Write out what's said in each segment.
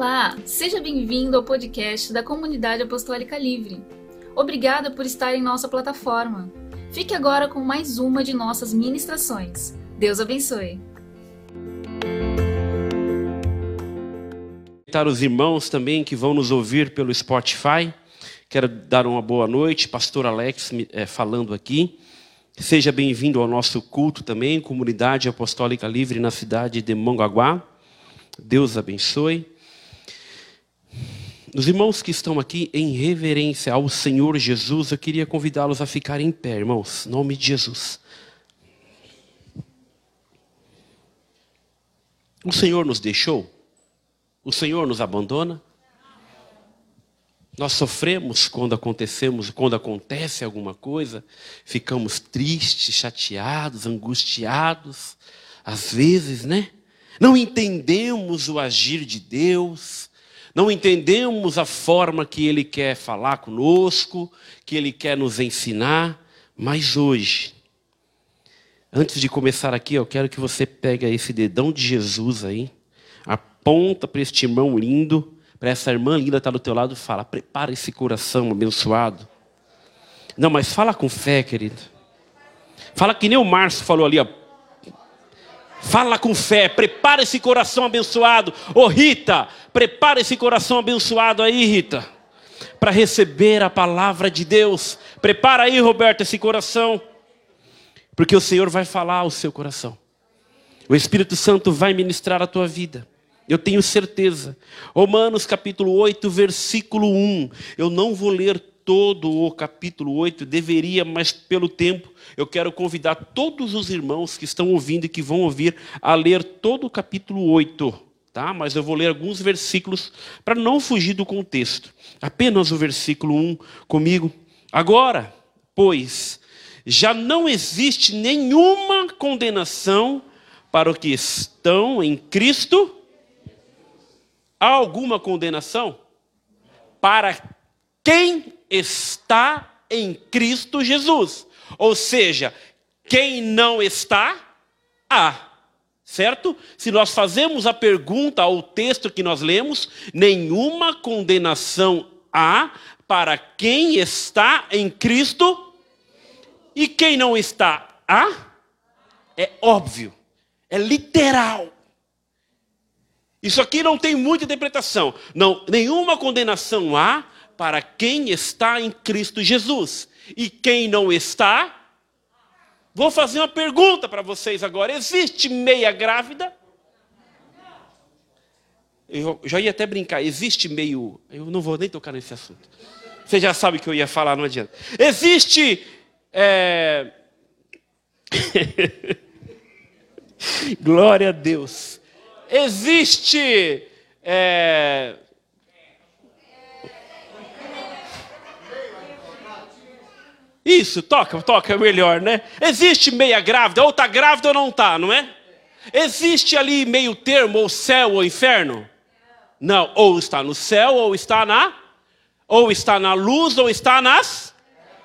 Olá, seja bem-vindo ao podcast da Comunidade Apostólica Livre. Obrigada por estar em nossa plataforma. Fique agora com mais uma de nossas ministrações. Deus abençoe. Os irmãos também que vão nos ouvir pelo Spotify. Quero dar uma boa noite, Pastor Alex é, falando aqui. Seja bem-vindo ao nosso culto também, Comunidade Apostólica Livre na cidade de Mongaguá. Deus abençoe. Os irmãos que estão aqui em reverência ao Senhor Jesus, eu queria convidá-los a ficarem em pé, irmãos, em nome de Jesus. O Senhor nos deixou? O Senhor nos abandona? Nós sofremos quando acontecemos, quando acontece alguma coisa, ficamos tristes, chateados, angustiados, às vezes, né? Não entendemos o agir de Deus, não entendemos a forma que Ele quer falar conosco, que Ele quer nos ensinar, mas hoje, antes de começar aqui, eu quero que você pegue esse dedão de Jesus aí, aponta para este irmão lindo, para essa irmã linda que está do teu lado e fala: prepara esse coração abençoado. Não, mas fala com fé, querido. Fala que nem o Márcio falou ali, ó. Fala com fé, prepara esse coração abençoado. Ô Rita, prepara esse coração abençoado aí, Rita, para receber a palavra de Deus. Prepara aí, Roberto, esse coração, porque o Senhor vai falar ao seu coração. O Espírito Santo vai ministrar a tua vida. Eu tenho certeza. Romanos capítulo 8, versículo 1. Eu não vou ler todo o capítulo 8, deveria, mas pelo tempo, eu quero convidar todos os irmãos que estão ouvindo e que vão ouvir a ler todo o capítulo 8, tá? Mas eu vou ler alguns versículos para não fugir do contexto. Apenas o versículo 1 comigo. Agora, pois, já não existe nenhuma condenação para os que estão em Cristo. Há alguma condenação? Para quem está em Cristo Jesus. Ou seja, quem não está, há. Certo? Se nós fazemos a pergunta ao texto que nós lemos, nenhuma condenação há para quem está em Cristo e quem não está, há? É óbvio, é literal. Isso aqui não tem muita interpretação. Não, nenhuma condenação há para quem está em Cristo Jesus. E quem não está, vou fazer uma pergunta para vocês agora: existe meia grávida? Eu já ia até brincar, existe meio. Eu não vou nem tocar nesse assunto. Você já sabe que eu ia falar, não adianta. Existe. É... Glória a Deus. Existe. É... Isso, toca, toca, é melhor, né? Existe meia grávida, ou está grávida ou não está, não é? Existe ali meio termo, ou céu ou inferno? Não, ou está no céu, ou está na, ou está na luz, ou está nas.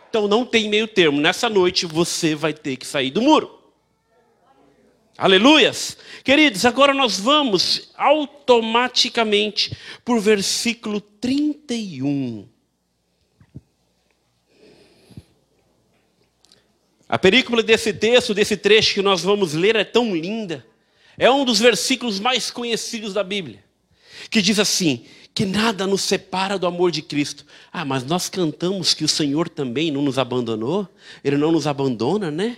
Então não tem meio termo. Nessa noite você vai ter que sair do muro. Aleluias! Queridos, agora nós vamos automaticamente por versículo 31. A perícola desse texto, desse trecho que nós vamos ler, é tão linda. É um dos versículos mais conhecidos da Bíblia, que diz assim: que nada nos separa do amor de Cristo. Ah, mas nós cantamos que o Senhor também não nos abandonou, Ele não nos abandona, né?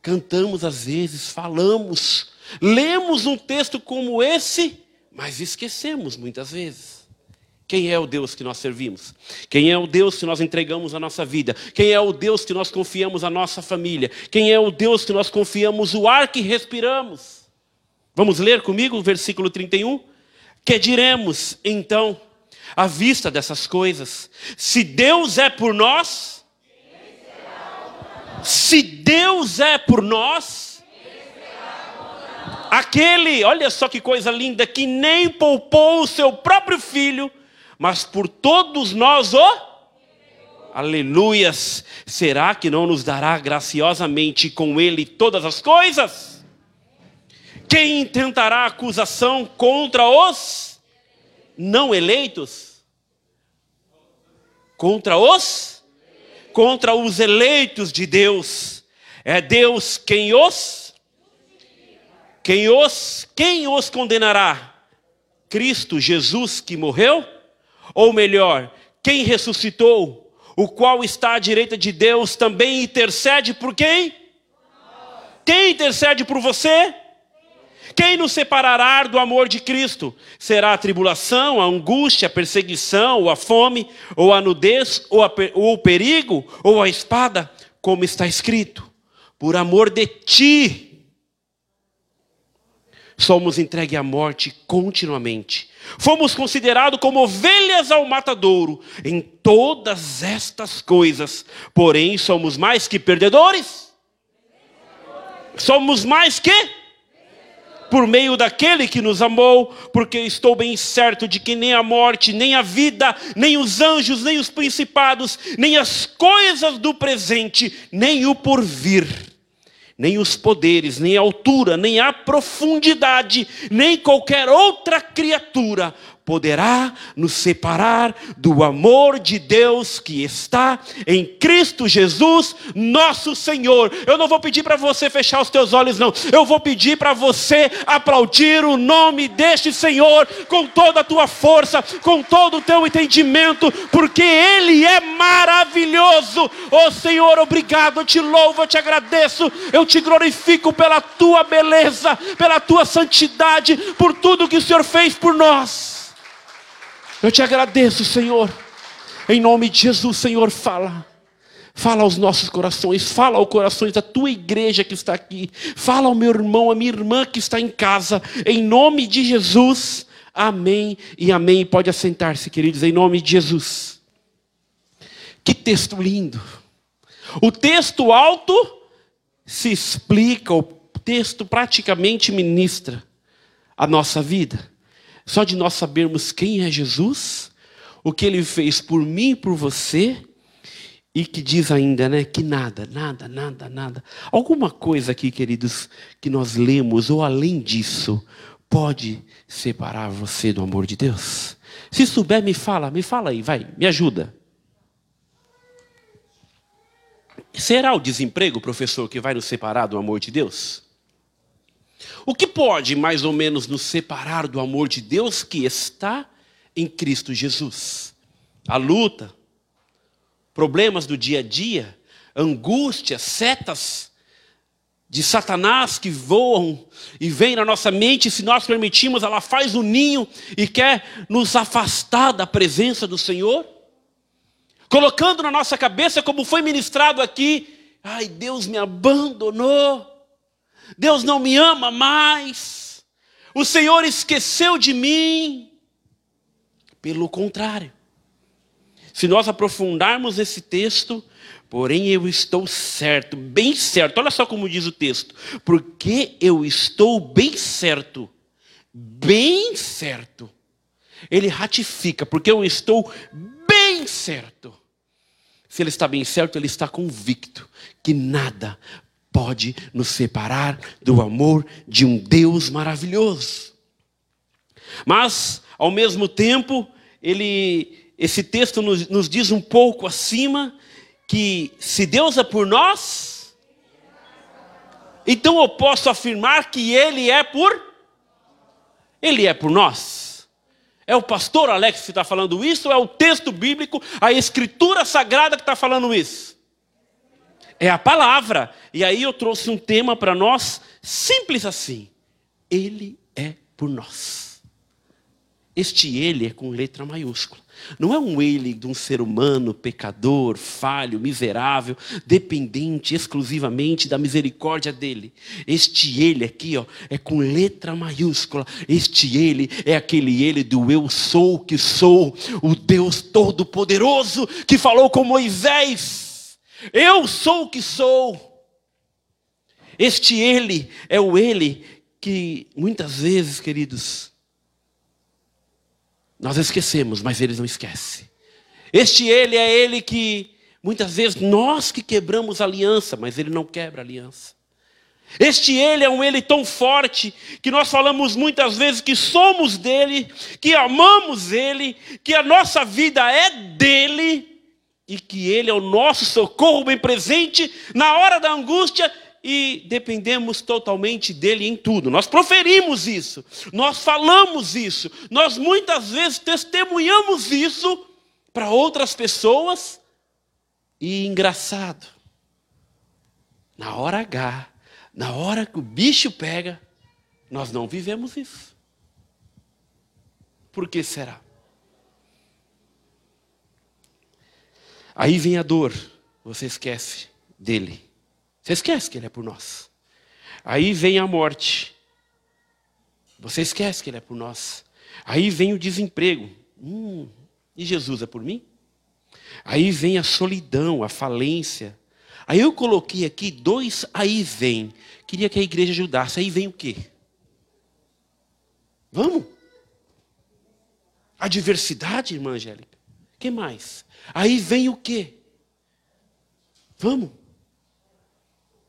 Cantamos às vezes, falamos, lemos um texto como esse, mas esquecemos muitas vezes. Quem é o Deus que nós servimos? Quem é o Deus que nós entregamos a nossa vida? Quem é o Deus que nós confiamos a nossa família? Quem é o Deus que nós confiamos o ar que respiramos? Vamos ler comigo o versículo 31? Que diremos então, à vista dessas coisas? Se Deus é por nós, se Deus é por nós, aquele, olha só que coisa linda, que nem poupou o seu próprio filho, mas por todos nós o. Aleluias! Será que não nos dará graciosamente com Ele todas as coisas? Quem intentará acusação contra os? não eleitos? Contra os? Contra os eleitos de Deus. É Deus quem os? Quem os? Quem os condenará? Cristo Jesus que morreu? Ou melhor, quem ressuscitou, o qual está à direita de Deus, também intercede por quem? Quem intercede por você? Quem nos separará do amor de Cristo? Será a tribulação, a angústia, a perseguição, ou a fome, ou a nudez, ou, a, ou o perigo, ou a espada? Como está escrito: por amor de ti somos entregues à morte continuamente. Fomos considerados como ovelhas ao matadouro em todas estas coisas, porém somos mais que perdedores. Somos mais que por meio daquele que nos amou, porque estou bem certo de que nem a morte, nem a vida, nem os anjos, nem os principados, nem as coisas do presente, nem o porvir nem os poderes, nem a altura, nem a profundidade, nem qualquer outra criatura poderá nos separar do amor de Deus que está em Cristo Jesus, nosso Senhor. Eu não vou pedir para você fechar os teus olhos, não. Eu vou pedir para você aplaudir o nome deste Senhor com toda a tua força, com todo o teu entendimento, porque Ele é maravilhoso. Oh Senhor, obrigado. Eu te louvo, eu te agradeço, eu te glorifico pela tua beleza, pela tua santidade, por tudo que o Senhor fez por nós. Eu te agradeço, Senhor. Em nome de Jesus, Senhor, fala. Fala aos nossos corações, fala aos corações da tua igreja que está aqui, fala ao meu irmão, a minha irmã que está em casa, em nome de Jesus, amém e amém. Pode assentar-se, queridos, em nome de Jesus. Que texto lindo! O texto alto se explica, o texto praticamente ministra a nossa vida. Só de nós sabermos quem é Jesus, o que ele fez por mim e por você, e que diz ainda, né, que nada, nada, nada, nada. Alguma coisa aqui, queridos, que nós lemos, ou além disso, pode separar você do amor de Deus? Se souber, me fala, me fala aí, vai, me ajuda. Será o desemprego, professor, que vai nos separar do amor de Deus? O que pode mais ou menos nos separar do amor de Deus que está em Cristo Jesus? A luta, problemas do dia a dia, angústias, setas de Satanás que voam e vêm na nossa mente, se nós permitirmos, ela faz o um ninho e quer nos afastar da presença do Senhor, colocando na nossa cabeça, como foi ministrado aqui, ai, Deus me abandonou. Deus não me ama mais, o Senhor esqueceu de mim. Pelo contrário, se nós aprofundarmos esse texto, porém eu estou certo, bem certo, olha só como diz o texto, porque eu estou bem certo, bem certo, ele ratifica, porque eu estou bem certo. Se ele está bem certo, ele está convicto que nada pode nos separar do amor de um Deus maravilhoso. Mas, ao mesmo tempo, ele, esse texto nos, nos diz um pouco acima que se Deus é por nós, então eu posso afirmar que Ele é por Ele é por nós. É o pastor Alex que está falando isso, ou é o texto bíblico, a escritura sagrada que está falando isso? É a palavra. E aí eu trouxe um tema para nós, simples assim. Ele é por nós. Este ele é com letra maiúscula. Não é um ele de um ser humano pecador, falho, miserável, dependente exclusivamente da misericórdia dele. Este ele aqui, ó, é com letra maiúscula. Este ele é aquele ele do eu sou que sou, o Deus todo poderoso que falou com Moisés eu sou o que sou. Este Ele é o Ele que muitas vezes, queridos, nós esquecemos, mas Ele não esquece. Este Ele é Ele que muitas vezes nós que quebramos aliança, mas Ele não quebra aliança. Este Ele é um Ele tão forte que nós falamos muitas vezes que somos dele, que amamos Ele, que a nossa vida é dele e que Ele é o nosso socorro bem presente na hora da angústia e dependemos totalmente dele em tudo. Nós proferimos isso, nós falamos isso, nós muitas vezes testemunhamos isso para outras pessoas e engraçado, na hora H, na hora que o bicho pega, nós não vivemos isso. Por que será? Aí vem a dor, você esquece dele. Você esquece que ele é por nós. Aí vem a morte. Você esquece que ele é por nós. Aí vem o desemprego. Hum, e Jesus é por mim? Aí vem a solidão, a falência, Aí eu coloquei aqui dois aí vem. Queria que a igreja ajudasse. Aí vem o quê? Vamos? A diversidade, irmã Angélica. Que mais? Aí vem o quê? Vamos?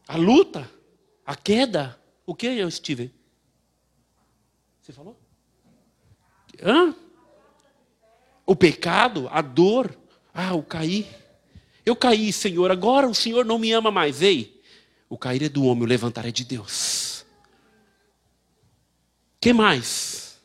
A luta, a queda. O que eu estive? Você falou? Hã? O pecado, a dor. Ah, o cair. Eu caí, Senhor, agora o Senhor não me ama mais. Ei, o cair é do homem, o levantar é de Deus. que mais?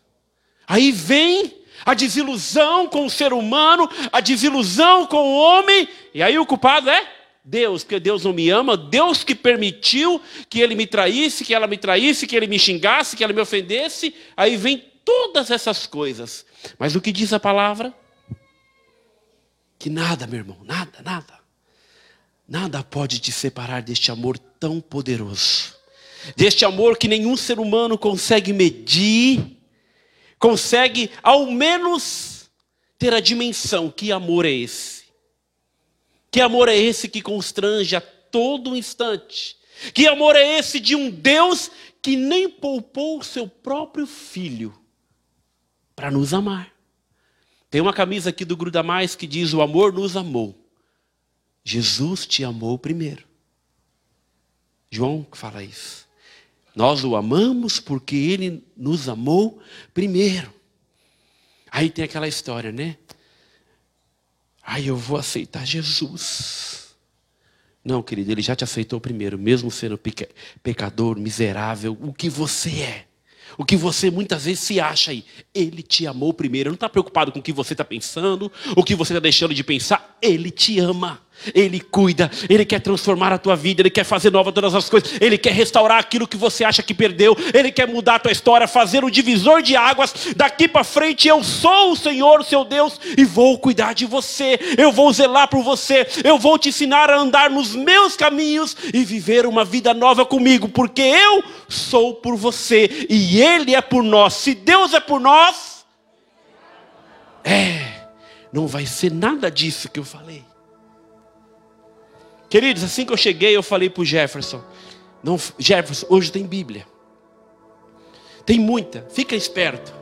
Aí vem a desilusão com o ser humano, a desilusão com o homem, e aí o culpado é Deus, porque Deus não me ama, Deus que permitiu que ele me traísse, que ela me traísse, que ele me xingasse, que ela me ofendesse, aí vem todas essas coisas. Mas o que diz a palavra? que nada, meu irmão, nada, nada, nada pode te separar deste amor tão poderoso, deste amor que nenhum ser humano consegue medir, consegue ao menos ter a dimensão. Que amor é esse? Que amor é esse que constrange a todo instante? Que amor é esse de um Deus que nem poupou o seu próprio filho para nos amar? Tem uma camisa aqui do Gruda Mais que diz: O amor nos amou. Jesus te amou primeiro. João fala isso. Nós o amamos porque ele nos amou primeiro. Aí tem aquela história, né? Aí eu vou aceitar Jesus. Não, querido, ele já te aceitou primeiro, mesmo sendo pecador, miserável, o que você é. O que você muitas vezes se acha aí. Ele te amou primeiro. Ele não está preocupado com o que você está pensando, o que você está deixando de pensar. Ele te ama. Ele cuida, Ele quer transformar a tua vida, Ele quer fazer nova todas as coisas, Ele quer restaurar aquilo que você acha que perdeu, Ele quer mudar a tua história, fazer o divisor de águas. Daqui para frente eu sou o Senhor, seu Deus, e vou cuidar de você, eu vou zelar por você, eu vou te ensinar a andar nos meus caminhos e viver uma vida nova comigo, porque eu sou por você e Ele é por nós. Se Deus é por nós, é, não vai ser nada disso que eu falei. Queridos, assim que eu cheguei, eu falei para o Jefferson: não, Jefferson, hoje tem Bíblia. Tem muita, fica esperto.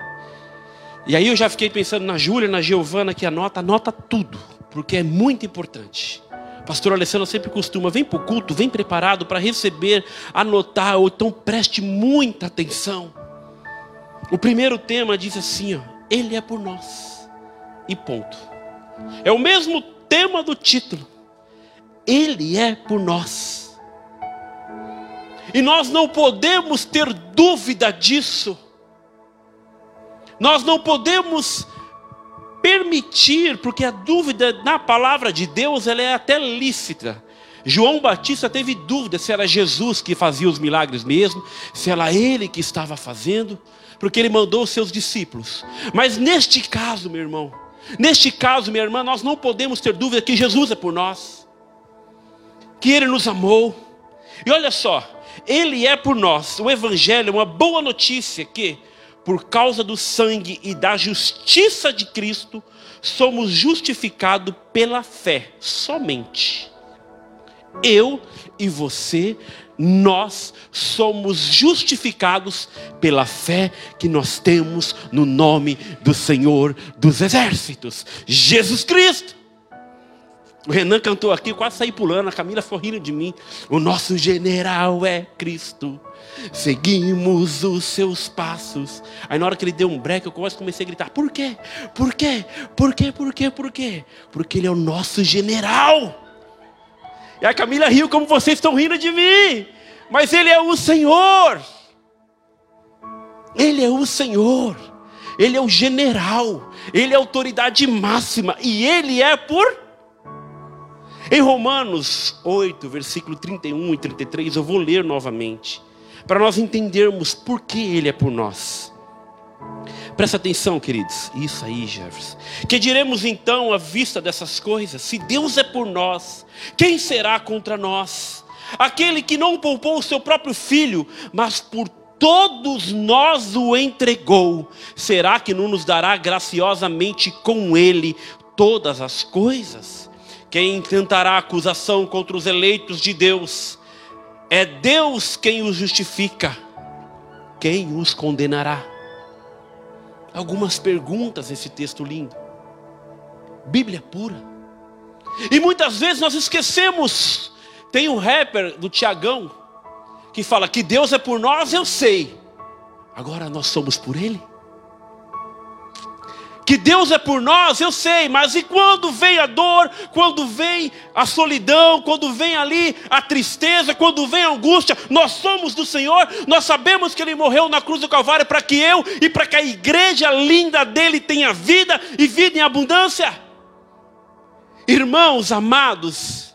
E aí eu já fiquei pensando na Júlia, na Giovana, que anota, anota tudo, porque é muito importante. Pastor Alessandro sempre costuma, vem para o culto, vem preparado para receber, anotar, ou então preste muita atenção. O primeiro tema diz assim: ó, Ele é por nós. E ponto. É o mesmo tema do título. Ele é por nós. E nós não podemos ter dúvida disso. Nós não podemos permitir, porque a dúvida na palavra de Deus ela é até lícita. João Batista teve dúvida se era Jesus que fazia os milagres mesmo, se era ele que estava fazendo, porque ele mandou os seus discípulos. Mas neste caso, meu irmão, neste caso, minha irmã, nós não podemos ter dúvida que Jesus é por nós que Ele nos amou. E olha só, Ele é por nós. O Evangelho é uma boa notícia que, por causa do sangue e da justiça de Cristo, somos justificados pela fé somente. Eu e você, nós somos justificados pela fé que nós temos no nome do Senhor dos Exércitos, Jesus Cristo. O Renan cantou aqui, eu quase saí pulando, a Camila foi rindo de mim. O nosso general é Cristo, seguimos os seus passos. Aí na hora que ele deu um break, eu quase comecei a gritar: Por quê? Por quê? Por quê? Por quê? Por quê? Porque ele é o nosso general. E a Camila riu como vocês estão rindo de mim. Mas ele é o Senhor. Ele é o Senhor. Ele é o general. Ele é a autoridade máxima. E ele é por em Romanos 8, versículo 31 e 33, eu vou ler novamente, para nós entendermos por que Ele é por nós. Presta atenção, queridos. Isso aí, Jefferson. Que diremos então à vista dessas coisas? Se Deus é por nós, quem será contra nós? Aquele que não poupou o seu próprio filho, mas por todos nós o entregou, será que não nos dará graciosamente com ele todas as coisas? Quem intentará acusação contra os eleitos de Deus? É Deus quem os justifica. Quem os condenará? Algumas perguntas esse texto lindo. Bíblia pura. E muitas vezes nós esquecemos. Tem um rapper do Tiagão que fala que Deus é por nós, eu sei. Agora nós somos por Ele? Que Deus é por nós, eu sei, mas e quando vem a dor, quando vem a solidão, quando vem ali a tristeza, quando vem a angústia, nós somos do Senhor, nós sabemos que Ele morreu na cruz do Calvário para que eu e para que a igreja linda dele tenha vida e vida em abundância. Irmãos amados,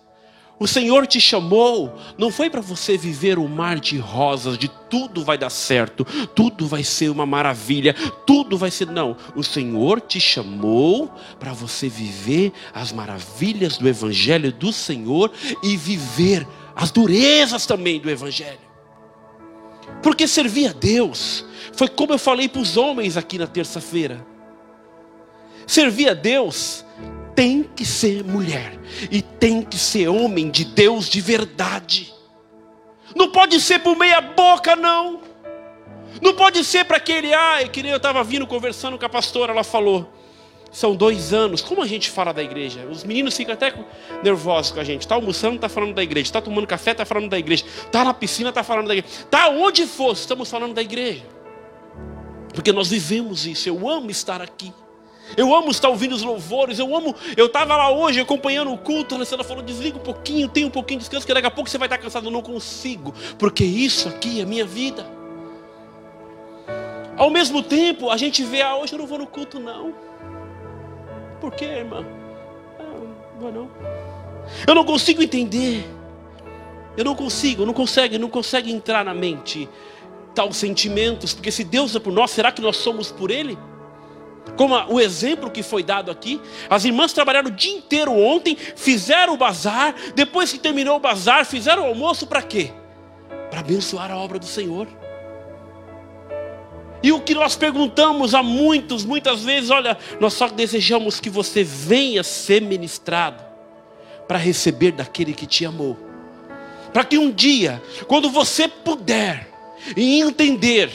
o Senhor te chamou, não foi para você viver um mar de rosas, de tudo vai dar certo, tudo vai ser uma maravilha, tudo vai ser. Não, o Senhor te chamou para você viver as maravilhas do Evangelho do Senhor e viver as durezas também do Evangelho. Porque servir a Deus, foi como eu falei para os homens aqui na terça-feira. Servir a Deus tem que ser mulher e tem que ser homem de Deus de verdade. Não pode ser por meia boca, não. Não pode ser para aquele, ai, que nem eu estava vindo conversando com a pastora, ela falou. São dois anos. Como a gente fala da igreja? Os meninos ficam até nervosos com a gente. Está almoçando, está falando da igreja. Está tomando café, está falando da igreja. Está na piscina, está falando da igreja. Está onde for, estamos falando da igreja. Porque nós vivemos isso. Eu amo estar aqui. Eu amo estar ouvindo os louvores, eu amo. Eu estava lá hoje acompanhando o culto, a Alessandra falou: desliga um pouquinho, tem um pouquinho de descanso, que daqui a pouco você vai estar cansado. Eu não consigo, porque isso aqui é minha vida. Ao mesmo tempo, a gente vê, ah, hoje eu não vou no culto, não. Por quê, irmã? Ah, não não. Eu não consigo entender. Eu não consigo, não consegue, não consegue entrar na mente tal sentimentos, porque se Deus é por nós, será que nós somos por Ele? Como o exemplo que foi dado aqui, as irmãs trabalharam o dia inteiro ontem, fizeram o bazar, depois que terminou o bazar, fizeram o almoço para quê? Para abençoar a obra do Senhor. E o que nós perguntamos a muitos, muitas vezes, olha, nós só desejamos que você venha ser ministrado para receber daquele que te amou. Para que um dia, quando você puder e entender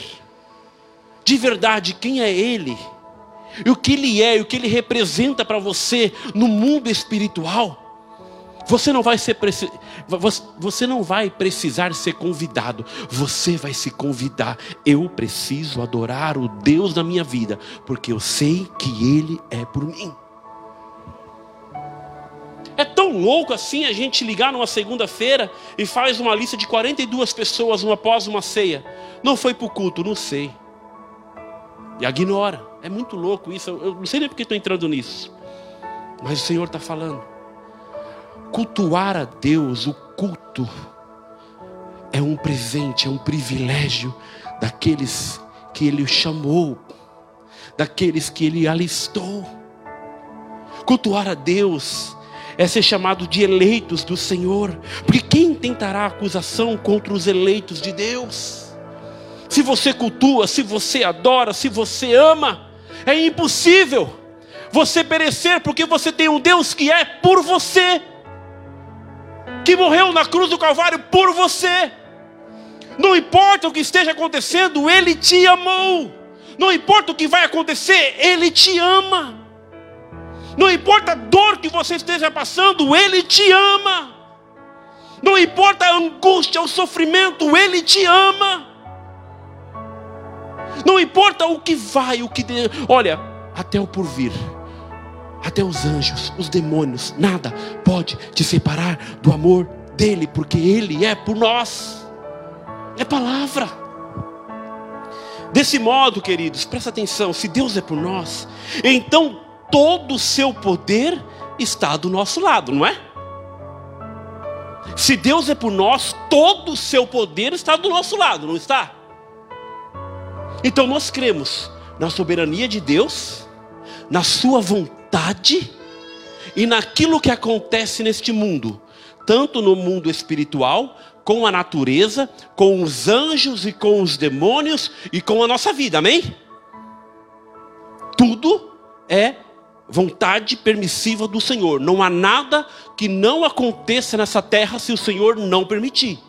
de verdade quem é Ele, e o que ele é, e o que ele representa para você no mundo espiritual, você não vai ser você não vai precisar ser convidado, você vai se convidar. Eu preciso adorar o Deus da minha vida, porque eu sei que ele é por mim. É tão louco assim a gente ligar numa segunda-feira e faz uma lista de 42 pessoas uma após uma ceia. Não foi para o culto, não sei. E ignora. É muito louco isso. Eu não sei nem porque estou entrando nisso. Mas o Senhor está falando. Cultuar a Deus, o culto, é um presente, é um privilégio daqueles que Ele chamou, daqueles que Ele alistou. Cultuar a Deus é ser chamado de eleitos do Senhor, porque quem tentará acusação contra os eleitos de Deus? Se você cultua, se você adora, se você ama, é impossível você perecer, porque você tem um Deus que é por você, que morreu na cruz do Calvário por você. Não importa o que esteja acontecendo, Ele te amou. Não importa o que vai acontecer, Ele te ama. Não importa a dor que você esteja passando, Ele te ama. Não importa a angústia, o sofrimento, Ele te ama. Não importa o que vai, o que. Olha, até o porvir, até os anjos, os demônios, nada pode te separar do amor dele, porque Ele é por nós. É palavra. Desse modo, queridos, presta atenção: se Deus é por nós, então todo o seu poder está do nosso lado, não é? Se Deus é por nós, todo o seu poder está do nosso lado, não está? Então nós cremos na soberania de Deus, na sua vontade e naquilo que acontece neste mundo, tanto no mundo espiritual, com a natureza, com os anjos e com os demônios e com a nossa vida, amém? Tudo é vontade permissiva do Senhor. Não há nada que não aconteça nessa terra se o Senhor não permitir.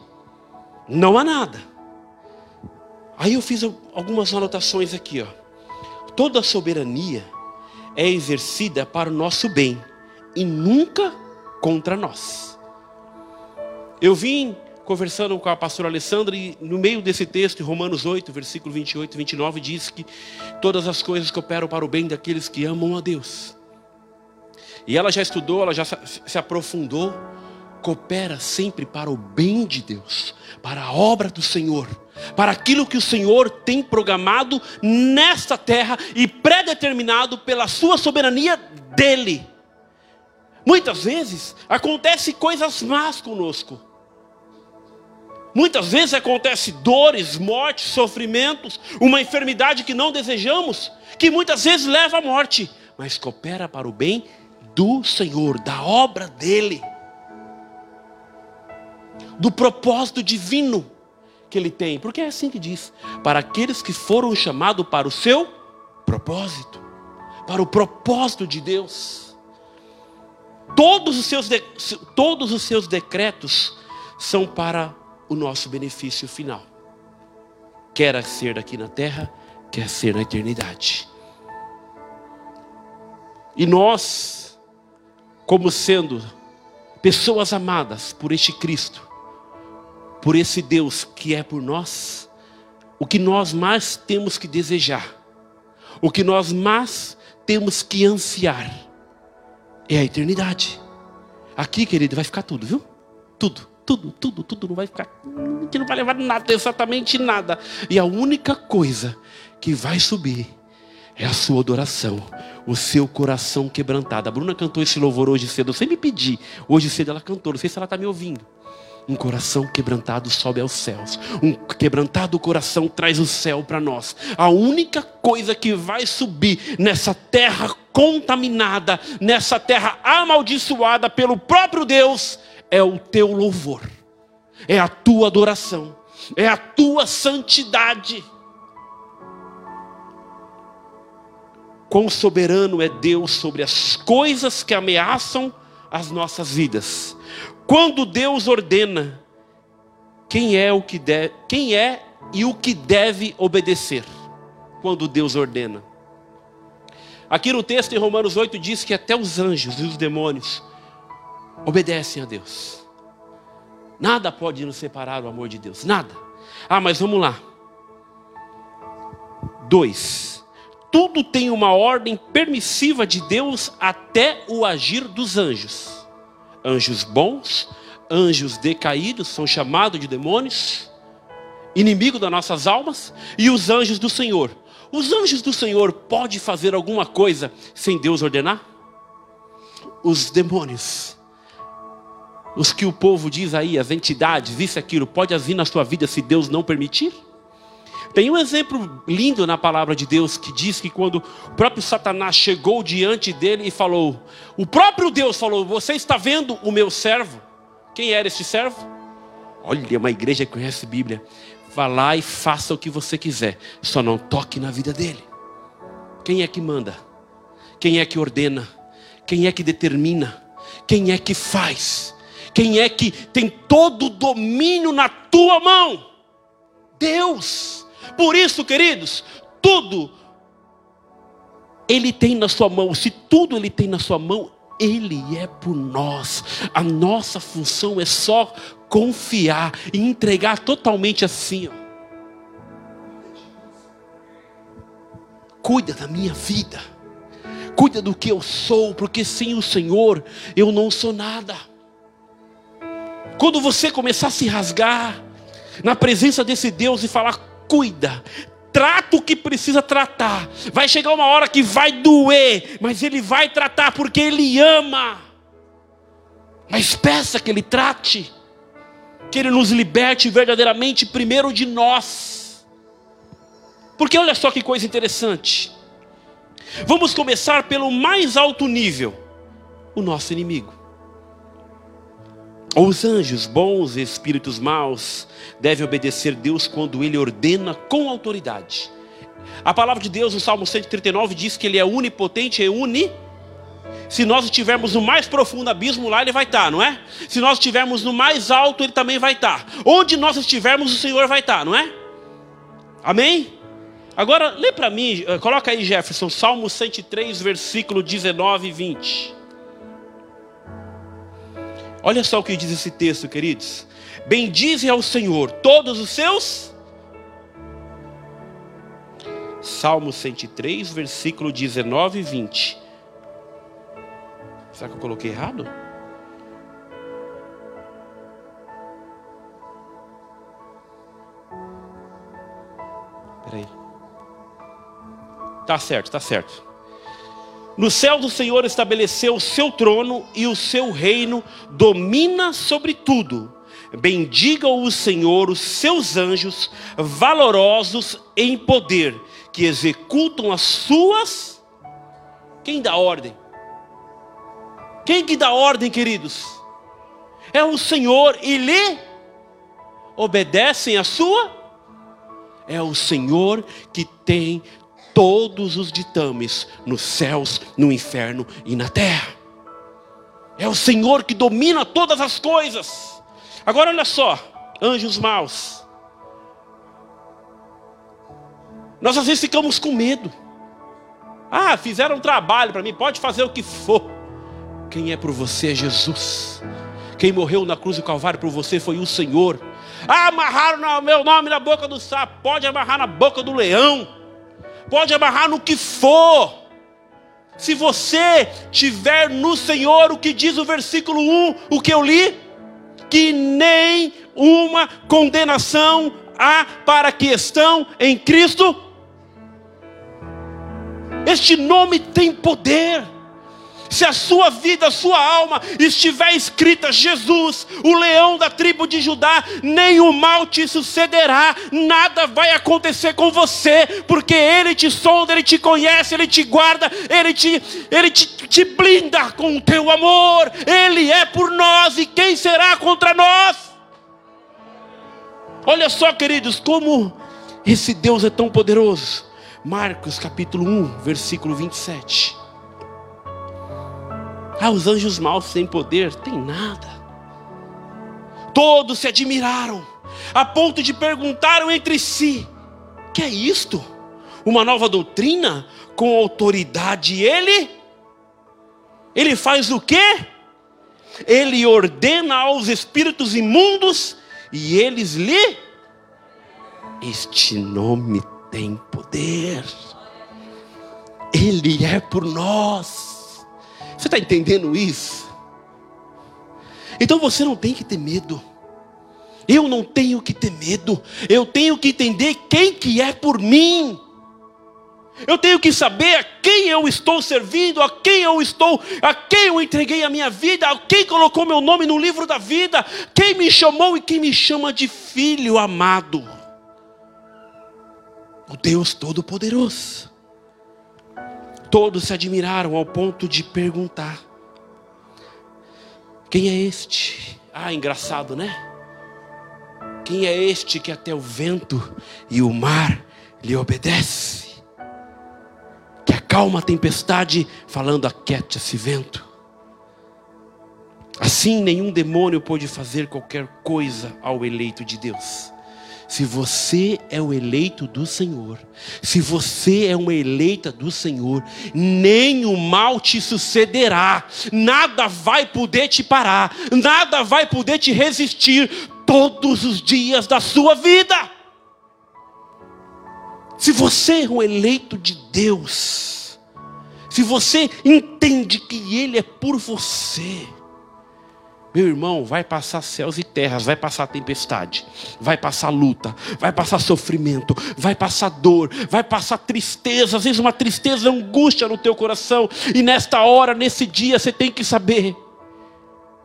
Não há nada. Aí eu fiz algumas anotações aqui, ó. Toda soberania é exercida para o nosso bem e nunca contra nós. Eu vim conversando com a pastora Alessandra e no meio desse texto, em Romanos 8, versículo 28 e 29, diz que todas as coisas cooperam para o bem daqueles que amam a Deus. E ela já estudou, ela já se aprofundou, coopera sempre para o bem de Deus, para a obra do Senhor, para aquilo que o Senhor tem programado nesta terra e predeterminado pela sua soberania dele. Muitas vezes acontece coisas más conosco. Muitas vezes acontece dores, mortes, sofrimentos, uma enfermidade que não desejamos, que muitas vezes leva à morte, mas coopera para o bem do Senhor, da obra dele, do propósito divino que ele tem, porque é assim que diz: para aqueles que foram chamados para o seu propósito, para o propósito de Deus. Todos os seus, todos os seus decretos são para o nosso benefício final. Quer ser aqui na terra, quer ser na eternidade. E nós, como sendo pessoas amadas por este Cristo, por esse Deus que é por nós, o que nós mais temos que desejar, o que nós mais temos que ansiar, é a eternidade. Aqui, querido, vai ficar tudo, viu? Tudo tudo, tudo, tudo não vai ficar, que não vai levar nada, exatamente nada. E a única coisa que vai subir é a sua adoração, o seu coração quebrantado. A Bruna cantou esse louvor hoje cedo, eu sempre pedi, hoje cedo ela cantou, não sei se ela está me ouvindo. Um coração quebrantado sobe aos céus. Um quebrantado coração traz o céu para nós. A única coisa que vai subir nessa terra contaminada, nessa terra amaldiçoada pelo próprio Deus, é o teu louvor, é a tua adoração, é a tua santidade. Quão soberano é Deus sobre as coisas que ameaçam as nossas vidas. Quando Deus ordena, quem é o que deve, quem é e o que deve obedecer? Quando Deus ordena. Aqui no texto em Romanos 8 diz que até os anjos e os demônios obedecem a Deus. Nada pode nos separar do amor de Deus, nada. Ah, mas vamos lá. Dois. Tudo tem uma ordem permissiva de Deus até o agir dos anjos. Anjos bons, anjos decaídos, são chamados de demônios, inimigo das nossas almas, e os anjos do Senhor. Os anjos do Senhor podem fazer alguma coisa sem Deus ordenar? Os demônios os que o povo diz aí, as entidades, isso e aquilo, pode vir na sua vida se Deus não permitir? Tem um exemplo lindo na palavra de Deus que diz que quando o próprio Satanás chegou diante dele e falou, o próprio Deus falou: Você está vendo o meu servo? Quem era esse servo? Olha, uma igreja que conhece Bíblia. Vá lá e faça o que você quiser, só não toque na vida dele. Quem é que manda? Quem é que ordena? Quem é que determina? Quem é que faz? Quem é que tem todo o domínio na tua mão? Deus. Por isso, queridos, tudo Ele tem na sua mão, se tudo Ele tem na sua mão, Ele é por nós. A nossa função é só confiar e entregar totalmente assim. Ó. Cuida da minha vida, cuida do que eu sou, porque sem o Senhor eu não sou nada. Quando você começar a se rasgar na presença desse Deus e falar, cuida, trata o que precisa tratar. Vai chegar uma hora que vai doer, mas Ele vai tratar porque Ele ama. Mas peça que Ele trate, que Ele nos liberte verdadeiramente primeiro de nós. Porque olha só que coisa interessante. Vamos começar pelo mais alto nível: o nosso inimigo. Os anjos bons e espíritos maus devem obedecer Deus quando Ele ordena com autoridade. A palavra de Deus no Salmo 139 diz que Ele é onipotente e uni. Se nós estivermos no mais profundo abismo, lá Ele vai estar, não é? Se nós estivermos no mais alto, Ele também vai estar. Onde nós estivermos, o Senhor vai estar, não é? Amém? Agora, lê para mim, eh, coloca aí Jefferson, Salmo 103, versículo 19 e 20. Olha só o que diz esse texto, queridos. Bendize ao Senhor todos os seus. Salmo 103, versículo 19 e 20. Será que eu coloquei errado? Peraí. Tá certo, tá certo. No céu do Senhor estabeleceu o seu trono e o seu reino domina sobre tudo. Bendiga o Senhor os seus anjos, valorosos em poder, que executam as suas. Quem dá ordem? Quem que dá ordem, queridos? É o Senhor e lhe obedecem a sua. É o Senhor que tem todos os ditames nos céus, no inferno e na terra. É o Senhor que domina todas as coisas. Agora olha só, anjos maus. Nós às vezes ficamos com medo. Ah, fizeram um trabalho para mim, pode fazer o que for. Quem é por você é Jesus. Quem morreu na cruz do Calvário por você foi o Senhor. Ah, amarraram meu nome na boca do sapo, pode amarrar na boca do leão pode amarrar no que for. Se você tiver no Senhor, o que diz o versículo 1, o que eu li, que nem uma condenação há para que estão em Cristo. Este nome tem poder. Se a sua vida, a sua alma estiver escrita Jesus, o leão da tribo de Judá, nenhum mal te sucederá, nada vai acontecer com você, porque Ele te sonda, Ele te conhece, Ele te guarda, Ele te, Ele te, te blinda com o teu amor, Ele é por nós, e quem será contra nós? Olha só, queridos, como esse Deus é tão poderoso. Marcos capítulo 1, versículo 27. Ah, os anjos maus sem poder? Tem nada. Todos se admiraram, a ponto de perguntaram entre si: que é isto? Uma nova doutrina com autoridade? Ele? Ele faz o quê? Ele ordena aos espíritos imundos e eles lhe. Este nome tem poder. Ele é por nós. Você está entendendo isso? Então você não tem que ter medo. Eu não tenho que ter medo. Eu tenho que entender quem que é por mim. Eu tenho que saber a quem eu estou servindo, a quem eu estou, a quem eu entreguei a minha vida, a quem colocou meu nome no livro da vida, quem me chamou e quem me chama de filho amado. O Deus Todo-Poderoso. Todos se admiraram ao ponto de perguntar: Quem é este? Ah, engraçado, né? Quem é este que até o vento e o mar lhe obedece? Que acalma a tempestade, falando: Aquete esse vento. Assim, nenhum demônio pôde fazer qualquer coisa ao eleito de Deus, Se você é o eleito do Senhor, se você é uma eleita do Senhor, nem o mal te sucederá, nada vai poder te parar, nada vai poder te resistir todos os dias da sua vida. Se você é um eleito de Deus, se você entende que Ele é por você, meu irmão, vai passar céus e terras, vai passar tempestade, vai passar luta, vai passar sofrimento, vai passar dor, vai passar tristeza, às vezes uma tristeza, angústia no teu coração, e nesta hora, nesse dia, você tem que saber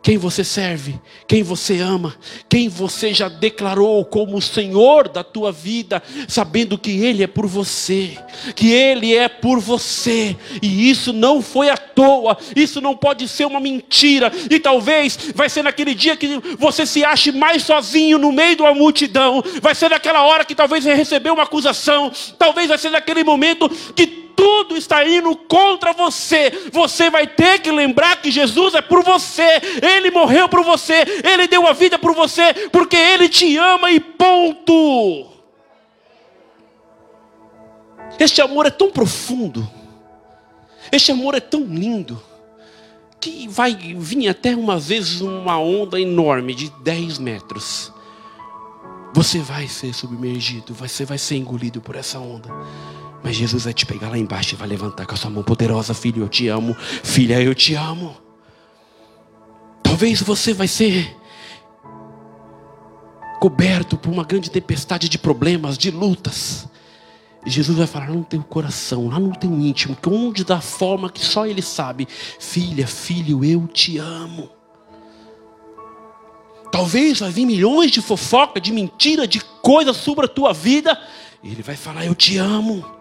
quem você serve, quem você ama, quem você já declarou como o Senhor da tua vida, sabendo que Ele é por você, que Ele é por você, e isso não foi à toa, isso não pode ser uma mentira, e talvez vai ser naquele dia que você se ache mais sozinho no meio de uma multidão, vai ser naquela hora que talvez você recebeu uma acusação, talvez vai ser naquele momento que tudo está indo contra você, você vai ter que lembrar que Jesus é por você, Ele morreu por você, Ele deu a vida por você, porque Ele te ama e ponto. Este amor é tão profundo, este amor é tão lindo, que vai vir até uma vez uma onda enorme de 10 metros. Você vai ser submergido, você vai ser engolido por essa onda. Mas Jesus vai te pegar lá embaixo e vai levantar com a sua mão poderosa, filho, eu te amo, filha, eu te amo. Talvez você vai ser coberto por uma grande tempestade de problemas, de lutas. E Jesus vai falar no teu coração, lá no teu íntimo, que onde da forma que só Ele sabe, filha, filho, eu te amo. Talvez vai vir milhões de fofoca, de mentira, de coisas sobre a tua vida. E Ele vai falar, eu te amo.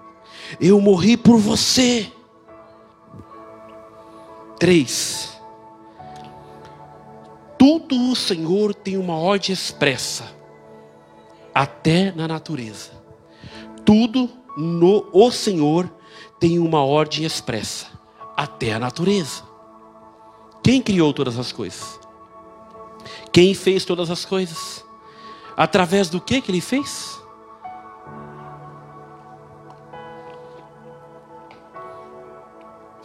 Eu morri por você. Três. Tudo o Senhor tem uma ordem expressa, até na natureza. Tudo no o Senhor tem uma ordem expressa, até a natureza. Quem criou todas as coisas? Quem fez todas as coisas? Através do que que ele fez?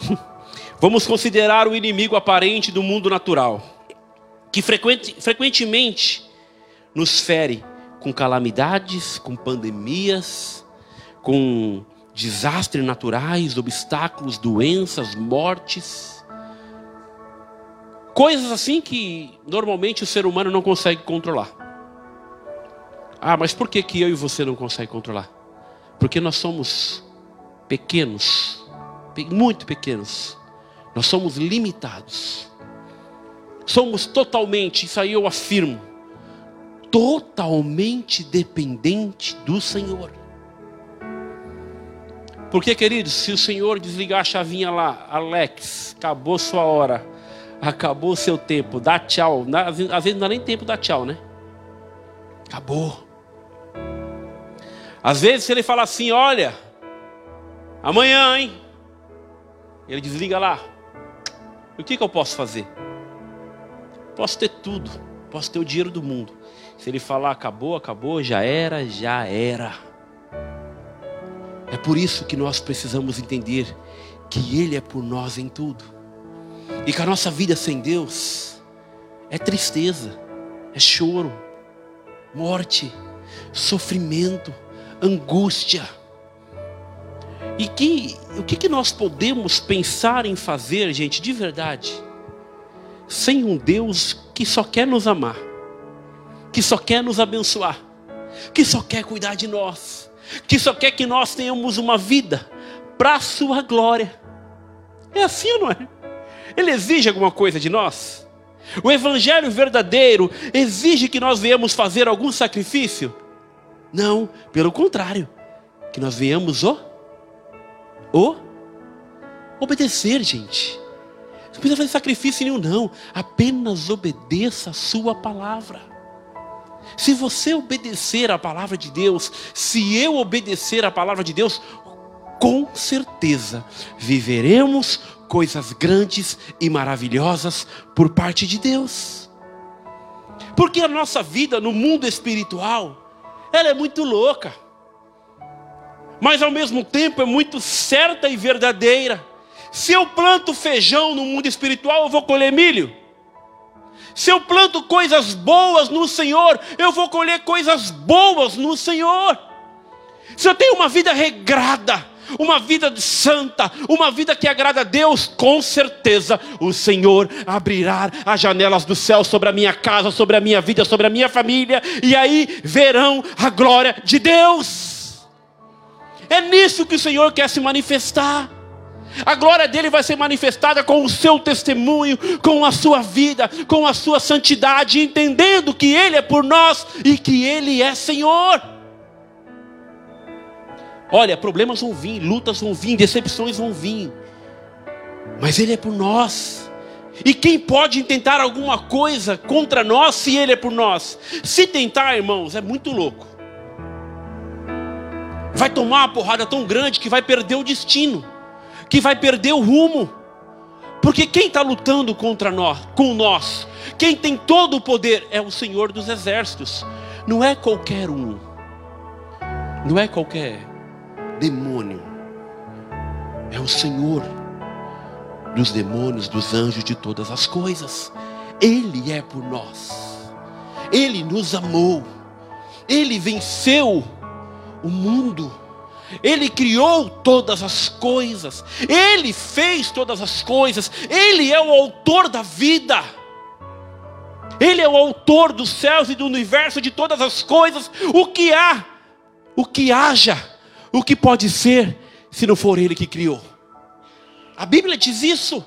Vamos considerar o inimigo aparente do mundo natural, que frequente, frequentemente nos fere com calamidades, com pandemias, com desastres naturais, obstáculos, doenças, mortes. Coisas assim que normalmente o ser humano não consegue controlar. Ah, mas por que, que eu e você não conseguem controlar? Porque nós somos pequenos muito pequenos. Nós somos limitados. Somos totalmente, isso aí eu afirmo, totalmente dependente do Senhor. Porque, queridos, se o Senhor desligar a chavinha lá, Alex, acabou sua hora, acabou o seu tempo, dá tchau. Às vezes não dá nem tempo dar tchau, né? Acabou. Às vezes, se ele falar assim: olha, amanhã, hein? Ele desliga lá. O que, que eu posso fazer? Posso ter tudo, posso ter o dinheiro do mundo. Se ele falar acabou, acabou, já era, já era. É por isso que nós precisamos entender que Ele é por nós em tudo. E que a nossa vida sem Deus é tristeza, é choro, morte, sofrimento, angústia. E que, o que, que nós podemos pensar em fazer, gente, de verdade, sem um Deus que só quer nos amar, que só quer nos abençoar, que só quer cuidar de nós, que só quer que nós tenhamos uma vida para a Sua glória. É assim ou não é? Ele exige alguma coisa de nós? O Evangelho verdadeiro exige que nós venhamos fazer algum sacrifício? Não, pelo contrário, que nós venhamos o o obedecer, gente. Não precisa fazer sacrifício nenhum, não. Apenas obedeça a sua palavra. Se você obedecer a palavra de Deus, se eu obedecer a palavra de Deus, com certeza viveremos coisas grandes e maravilhosas por parte de Deus. Porque a nossa vida no mundo espiritual ela é muito louca. Mas ao mesmo tempo é muito certa e verdadeira. Se eu planto feijão no mundo espiritual, eu vou colher milho. Se eu planto coisas boas no Senhor, eu vou colher coisas boas no Senhor. Se eu tenho uma vida regrada, uma vida santa, uma vida que agrada a Deus, com certeza o Senhor abrirá as janelas do céu sobre a minha casa, sobre a minha vida, sobre a minha família, e aí verão a glória de Deus. É nisso que o Senhor quer se manifestar. A glória dele vai ser manifestada com o seu testemunho, com a sua vida, com a sua santidade, entendendo que ele é por nós e que ele é Senhor. Olha, problemas vão vir, lutas vão vir, decepções vão vir, mas ele é por nós. E quem pode tentar alguma coisa contra nós se ele é por nós? Se tentar, irmãos, é muito louco. Vai tomar uma porrada tão grande que vai perder o destino que vai perder o rumo. Porque quem está lutando contra nós, com nós, quem tem todo o poder é o Senhor dos Exércitos. Não é qualquer um. Não é qualquer demônio. É o Senhor dos demônios, dos anjos, de todas as coisas. Ele é por nós. Ele nos amou. Ele venceu o mundo ele criou todas as coisas, Ele fez todas as coisas, Ele é o autor da vida, Ele é o autor dos céus e do universo, de todas as coisas. O que há, o que haja, o que pode ser, se não for Ele que criou? A Bíblia diz isso.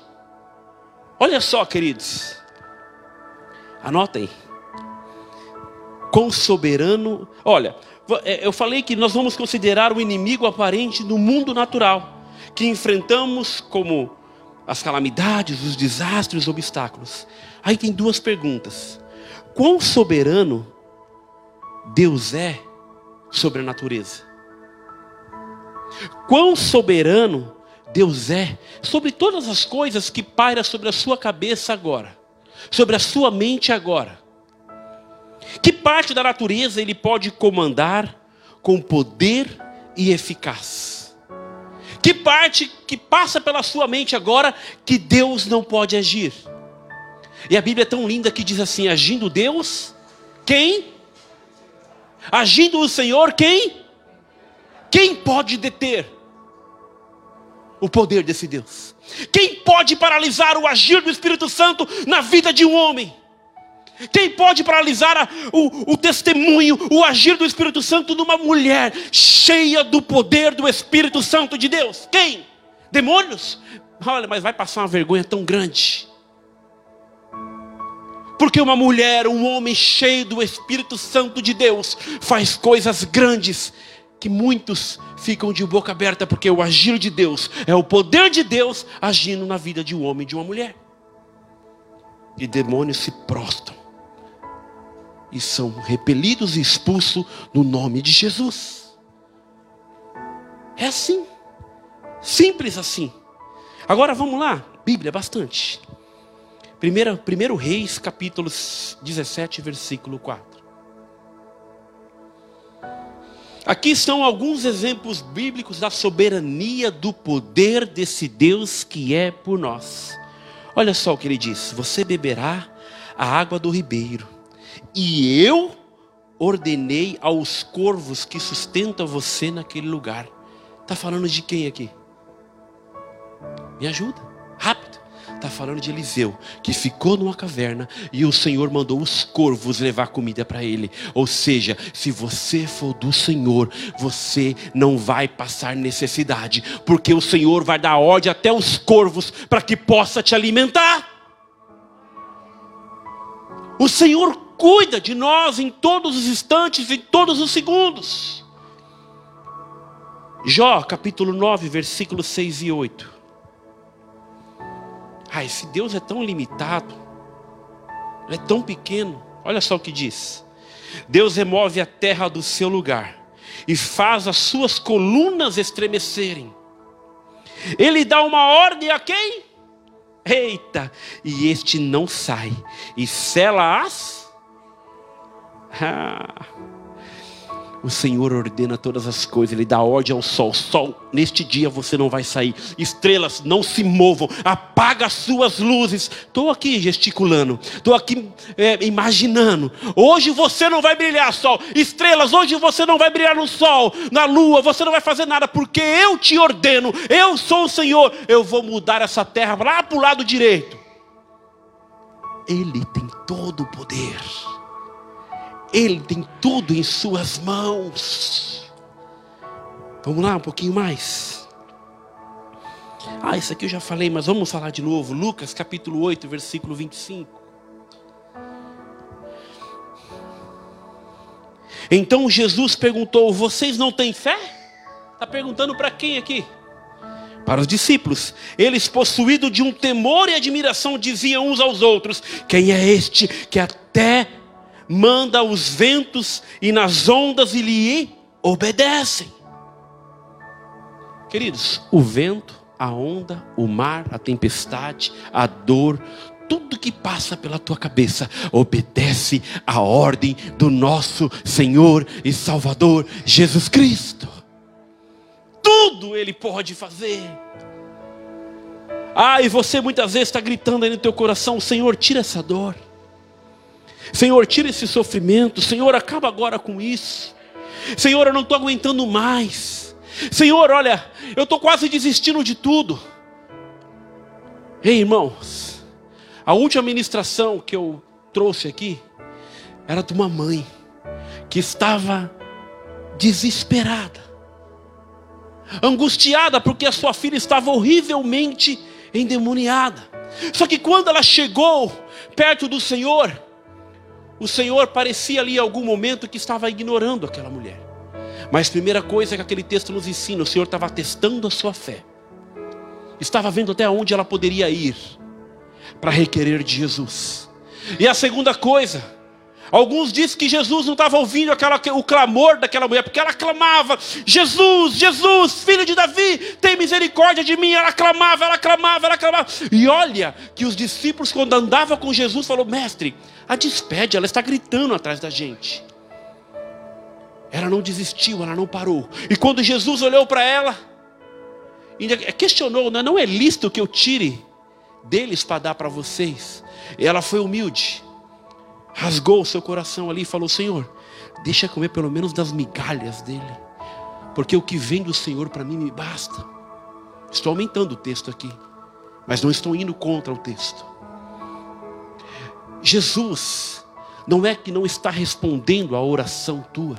Olha só, queridos, anotem. Com soberano, olha, eu falei que nós vamos considerar o inimigo aparente no mundo natural, que enfrentamos como as calamidades, os desastres, os obstáculos. Aí tem duas perguntas: quão soberano Deus é sobre a natureza? Quão soberano Deus é sobre todas as coisas que paira sobre a sua cabeça agora, sobre a sua mente agora? Que parte da natureza ele pode comandar com poder e eficaz? Que parte que passa pela sua mente agora que Deus não pode agir? E a Bíblia é tão linda que diz assim: agindo Deus, quem? Agindo o Senhor, quem? Quem pode deter o poder desse Deus? Quem pode paralisar o agir do Espírito Santo na vida de um homem? Quem pode paralisar a, o, o testemunho, o agir do Espírito Santo numa mulher cheia do poder do Espírito Santo de Deus? Quem? Demônios? Olha, mas vai passar uma vergonha tão grande. Porque uma mulher, um homem cheio do Espírito Santo de Deus, faz coisas grandes que muitos ficam de boca aberta, porque o agir de Deus é o poder de Deus agindo na vida de um homem e de uma mulher. E demônios se prostam e são repelidos e expulsos no nome de Jesus. É assim. Simples assim. Agora vamos lá, Bíblia bastante. Primeiro, primeiro Reis, capítulo 17, versículo 4. Aqui estão alguns exemplos bíblicos da soberania do poder desse Deus que é por nós. Olha só o que ele diz: Você beberá a água do ribeiro e eu ordenei aos corvos que sustentam você naquele lugar. Está falando de quem aqui? Me ajuda, rápido. Está falando de Eliseu, que ficou numa caverna e o Senhor mandou os corvos levar comida para ele. Ou seja, se você for do Senhor, você não vai passar necessidade, porque o Senhor vai dar ordem até os corvos para que possa te alimentar. O Senhor cuida de nós em todos os instantes, em todos os segundos. Jó, capítulo 9, versículos 6 e 8. Ah, esse Deus é tão limitado, é tão pequeno. Olha só o que diz: Deus remove a terra do seu lugar e faz as suas colunas estremecerem. Ele dá uma ordem a quem? Eita, e este não sai, e sela as o Senhor ordena todas as coisas, Ele dá ordem ao sol. Sol, neste dia você não vai sair. Estrelas, não se movam. Apaga as suas luzes. Estou aqui gesticulando. Estou aqui é, imaginando. Hoje você não vai brilhar, sol. Estrelas, hoje você não vai brilhar no sol, na lua. Você não vai fazer nada, porque eu te ordeno. Eu sou o Senhor. Eu vou mudar essa terra lá para o lado direito. Ele tem todo o poder. Ele tem tudo em suas mãos. Vamos lá, um pouquinho mais. Ah, isso aqui eu já falei, mas vamos falar de novo. Lucas capítulo 8, versículo 25. Então Jesus perguntou: Vocês não têm fé? Está perguntando para quem aqui? Para os discípulos. Eles, possuídos de um temor e admiração, diziam uns aos outros: Quem é este que até manda os ventos e nas ondas e lhe obedecem. Queridos, o vento, a onda, o mar, a tempestade, a dor, tudo que passa pela tua cabeça obedece à ordem do nosso Senhor e Salvador Jesus Cristo. Tudo Ele pode fazer. Ah, e você muitas vezes está gritando aí no teu coração: Senhor, tira essa dor. Senhor, tira esse sofrimento. Senhor, acaba agora com isso. Senhor, eu não estou aguentando mais. Senhor, olha, eu estou quase desistindo de tudo. Ei, irmãos, a última ministração que eu trouxe aqui era de uma mãe que estava desesperada, angustiada porque a sua filha estava horrivelmente endemoniada. Só que quando ela chegou perto do Senhor, o Senhor parecia ali em algum momento que estava ignorando aquela mulher. Mas primeira coisa que aquele texto nos ensina, o Senhor estava testando a sua fé. Estava vendo até onde ela poderia ir para requerer de Jesus. E a segunda coisa, Alguns dizem que Jesus não estava ouvindo aquela, o clamor daquela mulher, porque ela clamava: Jesus, Jesus, filho de Davi, tem misericórdia de mim. Ela clamava, ela clamava, ela clamava. E olha que os discípulos, quando andavam com Jesus, falou: Mestre, a despede, ela está gritando atrás da gente. Ela não desistiu, ela não parou. E quando Jesus olhou para ela, questionou: não é lícito que eu tire deles para dar para vocês? E ela foi humilde rasgou o seu coração ali e falou: Senhor, deixa comer pelo menos das migalhas dele, porque o que vem do Senhor para mim me basta. Estou aumentando o texto aqui, mas não estou indo contra o texto. Jesus não é que não está respondendo à oração tua,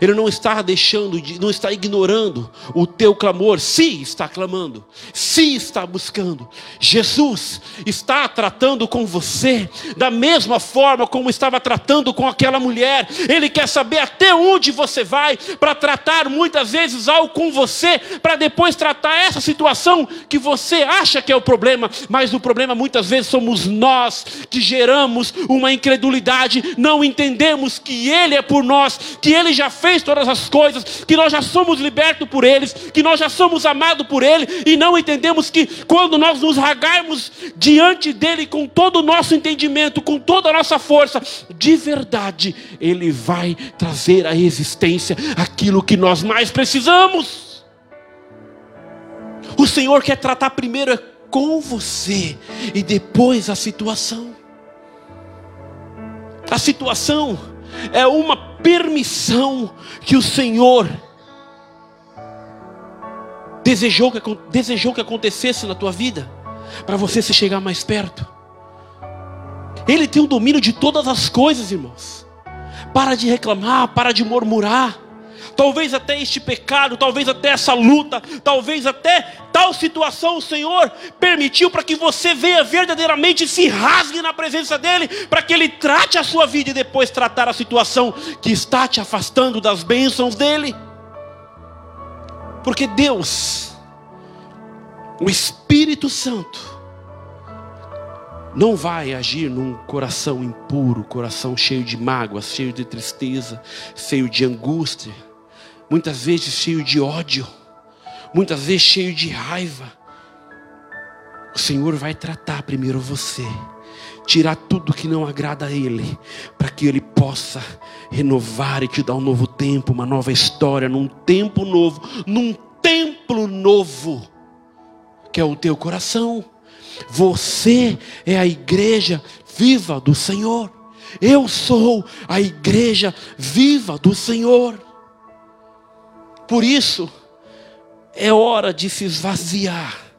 ele não está deixando, de, não está ignorando o teu clamor. Se está clamando, se está buscando. Jesus está tratando com você da mesma forma como estava tratando com aquela mulher. Ele quer saber até onde você vai para tratar muitas vezes algo com você, para depois tratar essa situação que você acha que é o problema, mas o problema muitas vezes somos nós que geramos uma incredulidade, não entendemos que Ele é por nós, que Ele já fez todas as coisas, que nós já somos libertos por eles, que nós já somos amados por Ele, e não entendemos que quando nós nos ragarmos diante dEle com todo o nosso entendimento, com toda a nossa força, de verdade, Ele vai trazer à existência aquilo que nós mais precisamos. O Senhor quer tratar primeiro com você e depois a situação. A situação é uma permissão que o Senhor desejou que, desejou que acontecesse na tua vida, para você se chegar mais perto. Ele tem o domínio de todas as coisas, irmãos. Para de reclamar, para de murmurar talvez até este pecado, talvez até essa luta, talvez até tal situação o Senhor permitiu para que você venha verdadeiramente se rasgue na presença dEle, para que Ele trate a sua vida e depois tratar a situação que está te afastando das bênçãos dEle. Porque Deus, o Espírito Santo, não vai agir num coração impuro, coração cheio de mágoas, cheio de tristeza, cheio de angústia muitas vezes cheio de ódio, muitas vezes cheio de raiva. O Senhor vai tratar primeiro você, tirar tudo que não agrada a Ele, para que Ele possa renovar e te dar um novo tempo, uma nova história, num tempo novo, num templo novo, que é o teu coração. Você é a igreja viva do Senhor. Eu sou a igreja viva do Senhor. Por isso, é hora de se esvaziar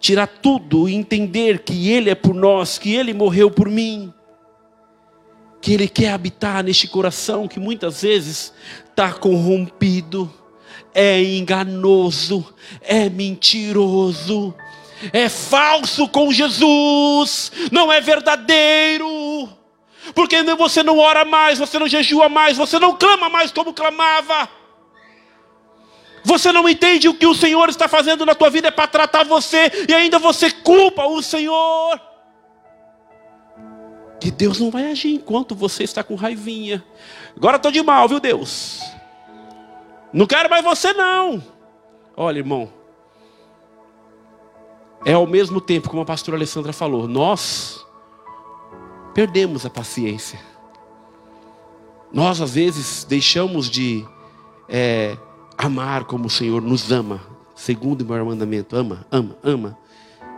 tirar tudo e entender que Ele é por nós, que Ele morreu por mim, que Ele quer habitar neste coração que muitas vezes está corrompido, é enganoso, é mentiroso, é falso com Jesus, não é verdadeiro, porque você não ora mais, você não jejua mais, você não clama mais como clamava. Você não entende o que o Senhor está fazendo na tua vida é para tratar você e ainda você culpa o Senhor. Que Deus não vai agir enquanto você está com raivinha. Agora estou de mal, viu Deus? Não quero mais você não. Olha, irmão. É ao mesmo tempo, como a pastora Alessandra falou, nós perdemos a paciência. Nós às vezes deixamos de é, amar como o Senhor nos ama. Segundo o maior mandamento, ama, ama, ama.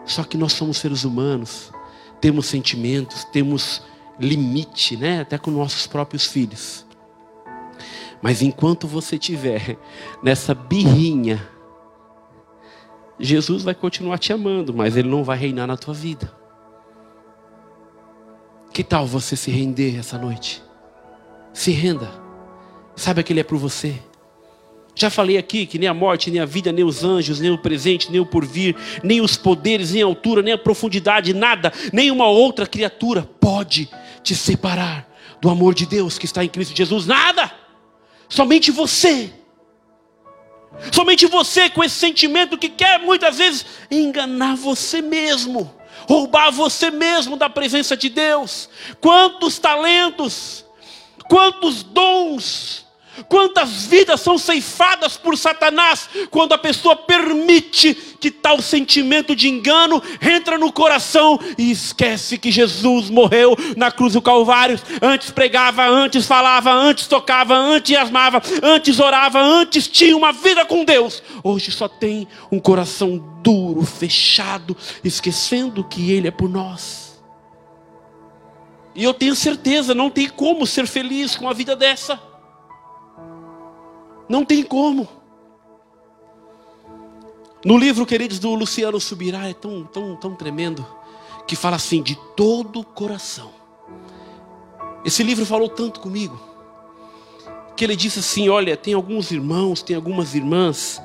Só que nós somos seres humanos, temos sentimentos, temos limite, né? Até com nossos próprios filhos. Mas enquanto você tiver nessa birrinha, Jesus vai continuar te amando, mas Ele não vai reinar na tua vida. Que tal você se render essa noite? Se renda. Saiba que Ele é por você. Já falei aqui que nem a morte, nem a vida, nem os anjos, nem o presente, nem o porvir, nem os poderes, nem a altura, nem a profundidade, nada, nem uma outra criatura pode te separar do amor de Deus que está em Cristo Jesus. Nada! Somente você. Somente você com esse sentimento que quer muitas vezes enganar você mesmo, roubar você mesmo da presença de Deus. Quantos talentos, quantos dons Quantas vidas são ceifadas por Satanás quando a pessoa permite que tal sentimento de engano entra no coração e esquece que Jesus morreu na cruz do Calvário. Antes pregava, antes falava, antes tocava, antes asmava, antes orava, antes tinha uma vida com Deus. Hoje só tem um coração duro, fechado, esquecendo que Ele é por nós. E eu tenho certeza, não tem como ser feliz com a vida dessa. Não tem como. No livro, queridos, do Luciano Subirá, é tão, tão, tão tremendo, que fala assim, de todo o coração. Esse livro falou tanto comigo, que ele disse assim: olha, tem alguns irmãos, tem algumas irmãs,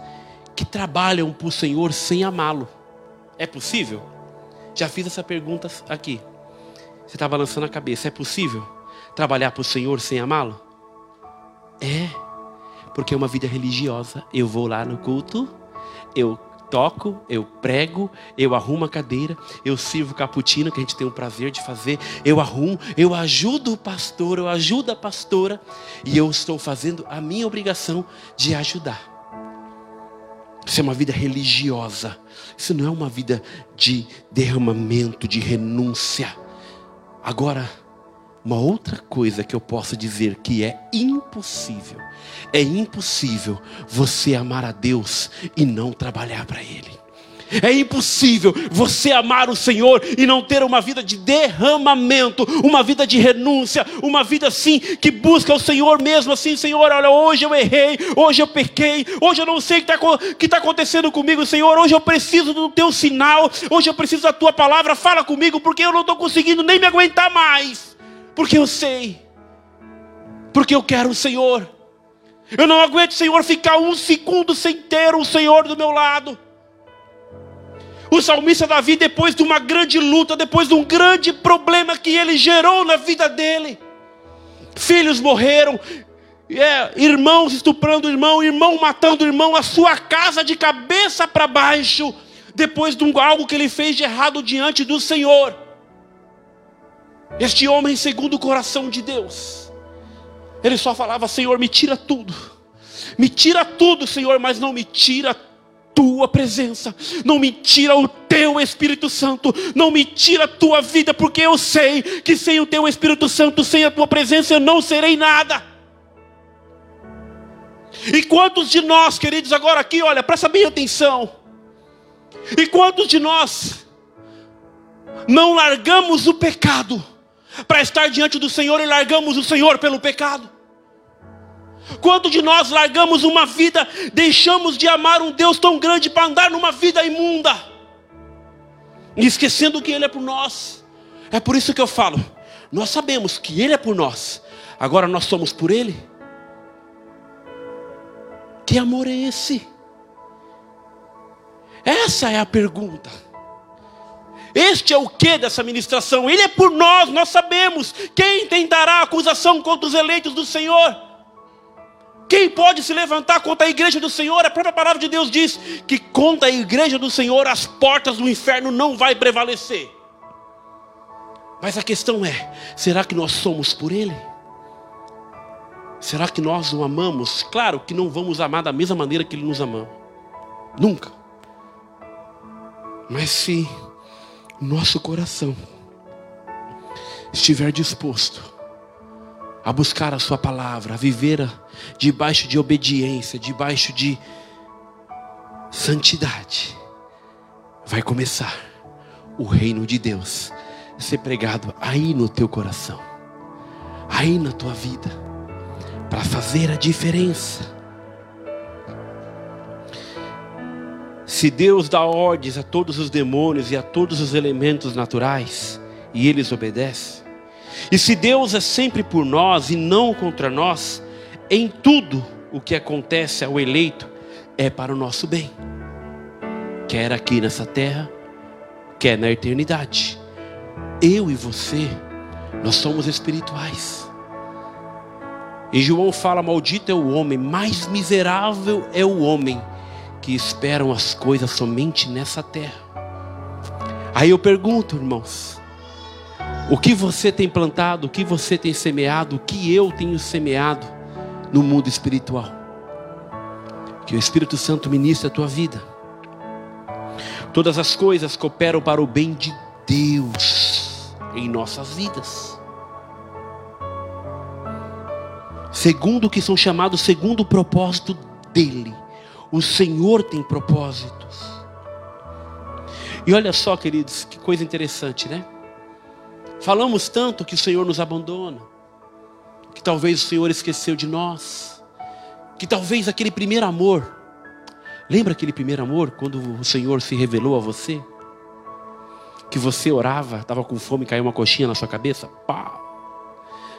que trabalham para o Senhor sem amá-lo. É possível? Já fiz essa pergunta aqui. Você estava lançando a cabeça: é possível trabalhar para o Senhor sem amá-lo? É porque é uma vida religiosa. Eu vou lá no culto, eu toco, eu prego, eu arrumo a cadeira, eu sirvo cappuccino, que a gente tem o prazer de fazer, eu arrumo, eu ajudo o pastor, eu ajudo a pastora, e eu estou fazendo a minha obrigação de ajudar. Isso é uma vida religiosa. Isso não é uma vida de derramamento, de renúncia. Agora, uma outra coisa que eu posso dizer que é impossível, é impossível você amar a Deus e não trabalhar para Ele. É impossível você amar o Senhor e não ter uma vida de derramamento, uma vida de renúncia, uma vida assim que busca o Senhor mesmo assim, Senhor, olha, hoje eu errei, hoje eu pequei, hoje eu não sei o que está tá acontecendo comigo, Senhor, hoje eu preciso do teu sinal, hoje eu preciso da tua palavra, fala comigo, porque eu não estou conseguindo nem me aguentar mais. Porque eu sei. Porque eu quero o Senhor. Eu não aguento, Senhor, ficar um segundo sem ter o Senhor do meu lado. O salmista Davi, depois de uma grande luta, depois de um grande problema que ele gerou na vida dele, filhos morreram, é, irmãos estuprando irmão, irmão matando irmão, a sua casa de cabeça para baixo, depois de um, algo que ele fez de errado diante do Senhor. Este homem, segundo o coração de Deus, ele só falava: Senhor, me tira tudo, me tira tudo, Senhor, mas não me tira tua presença, não me tira o teu Espírito Santo, não me tira a tua vida, porque eu sei que sem o teu Espírito Santo, sem a tua presença, eu não serei nada. E quantos de nós, queridos, agora aqui, olha, presta bem atenção. E quantos de nós não largamos o pecado para estar diante do Senhor e largamos o Senhor pelo pecado? Quanto de nós largamos uma vida, deixamos de amar um Deus tão grande para andar numa vida imunda, e esquecendo que Ele é por nós. É por isso que eu falo, nós sabemos que Ele é por nós, agora nós somos por Ele. Que amor é esse? Essa é a pergunta. Este é o que dessa ministração? Ele é por nós, nós sabemos. Quem tentará acusação contra os eleitos do Senhor? Quem pode se levantar contra a igreja do Senhor? A própria palavra de Deus diz que contra a igreja do Senhor as portas do inferno não vai prevalecer. Mas a questão é: será que nós somos por Ele? Será que nós o amamos? Claro que não vamos amar da mesma maneira que Ele nos ama. Nunca. Mas se nosso coração estiver disposto a buscar a Sua palavra, a viver debaixo de obediência, debaixo de santidade, vai começar o reino de Deus ser pregado aí no teu coração, aí na tua vida, para fazer a diferença. Se Deus dá ordens a todos os demônios e a todos os elementos naturais, e eles obedecem, e se Deus é sempre por nós e não contra nós, em tudo o que acontece ao eleito é para o nosso bem, quer aqui nessa terra, quer na eternidade. Eu e você, nós somos espirituais. E João fala: Maldito é o homem, mais miserável é o homem que esperam as coisas somente nessa terra. Aí eu pergunto, irmãos, o que você tem plantado, o que você tem semeado, o que eu tenho semeado no mundo espiritual. Que o Espírito Santo ministre a tua vida. Todas as coisas cooperam para o bem de Deus em nossas vidas. Segundo o que são chamados, segundo o propósito dEle. O Senhor tem propósitos. E olha só, queridos, que coisa interessante, né? Falamos tanto que o Senhor nos abandona, que talvez o Senhor esqueceu de nós, que talvez aquele primeiro amor, lembra aquele primeiro amor quando o Senhor se revelou a você? Que você orava, estava com fome, caiu uma coxinha na sua cabeça, pá!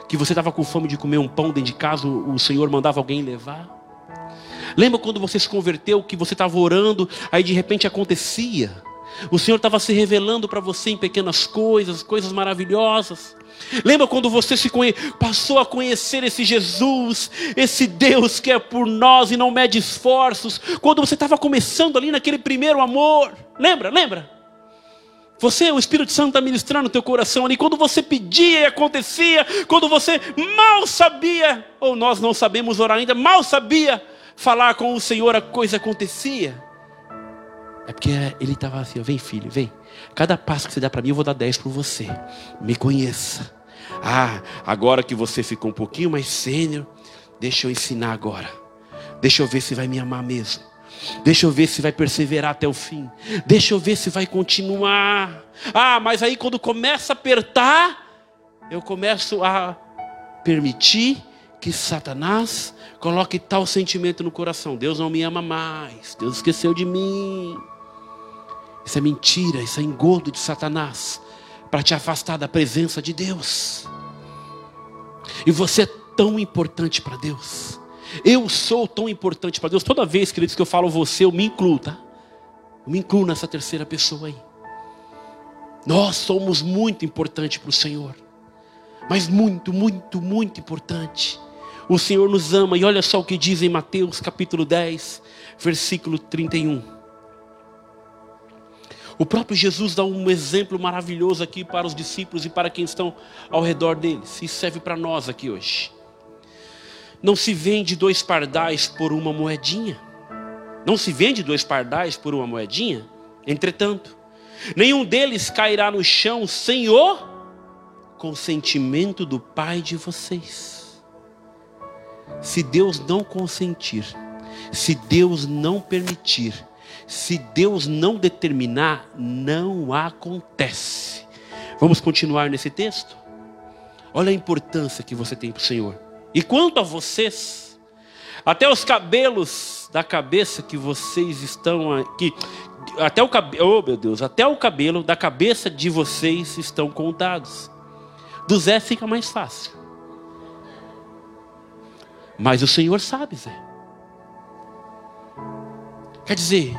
Que você estava com fome de comer um pão dentro de casa, o Senhor mandava alguém levar? Lembra quando você se converteu, que você estava orando, aí de repente acontecia? O Senhor estava se revelando para você em pequenas coisas, coisas maravilhosas. Lembra quando você se conhe... passou a conhecer esse Jesus, esse Deus que é por nós e não mede esforços? Quando você estava começando ali naquele primeiro amor. Lembra? Lembra? Você, o Espírito Santo está ministrando no teu coração ali. Quando você pedia e acontecia, quando você mal sabia, ou nós não sabemos orar ainda, mal sabia falar com o Senhor, a coisa acontecia. É porque ele estava assim, vem filho, vem. Cada passo que você dá para mim, eu vou dar dez por você. Me conheça. Ah, agora que você ficou um pouquinho mais sênior, deixa eu ensinar agora. Deixa eu ver se vai me amar mesmo. Deixa eu ver se vai perseverar até o fim. Deixa eu ver se vai continuar. Ah, mas aí quando começa a apertar, eu começo a permitir que Satanás coloque tal sentimento no coração. Deus não me ama mais. Deus esqueceu de mim. Isso é mentira, isso é engodo de Satanás para te afastar da presença de Deus. E você é tão importante para Deus. Eu sou tão importante para Deus. Toda vez, queridos, que eu falo você, eu me incluo, tá? Eu me incluo nessa terceira pessoa aí. Nós somos muito importantes para o Senhor. Mas muito, muito, muito importante. O Senhor nos ama. E olha só o que diz em Mateus capítulo 10, versículo 31. O próprio Jesus dá um exemplo maravilhoso aqui para os discípulos e para quem estão ao redor deles. Isso serve para nós aqui hoje. Não se vende dois pardais por uma moedinha, Não se vende dois pardais por uma moedinha? Entretanto, nenhum deles cairá no chão sem o consentimento do Pai de vocês. Se Deus não consentir, se Deus não permitir, se Deus não determinar, não acontece. Vamos continuar nesse texto? Olha a importância que você tem para o Senhor. E quanto a vocês, até os cabelos da cabeça que vocês estão aqui, até o cabelo, oh meu Deus, até o cabelo da cabeça de vocês estão contados. Do Zé fica mais fácil. Mas o Senhor sabe, Zé. Quer dizer,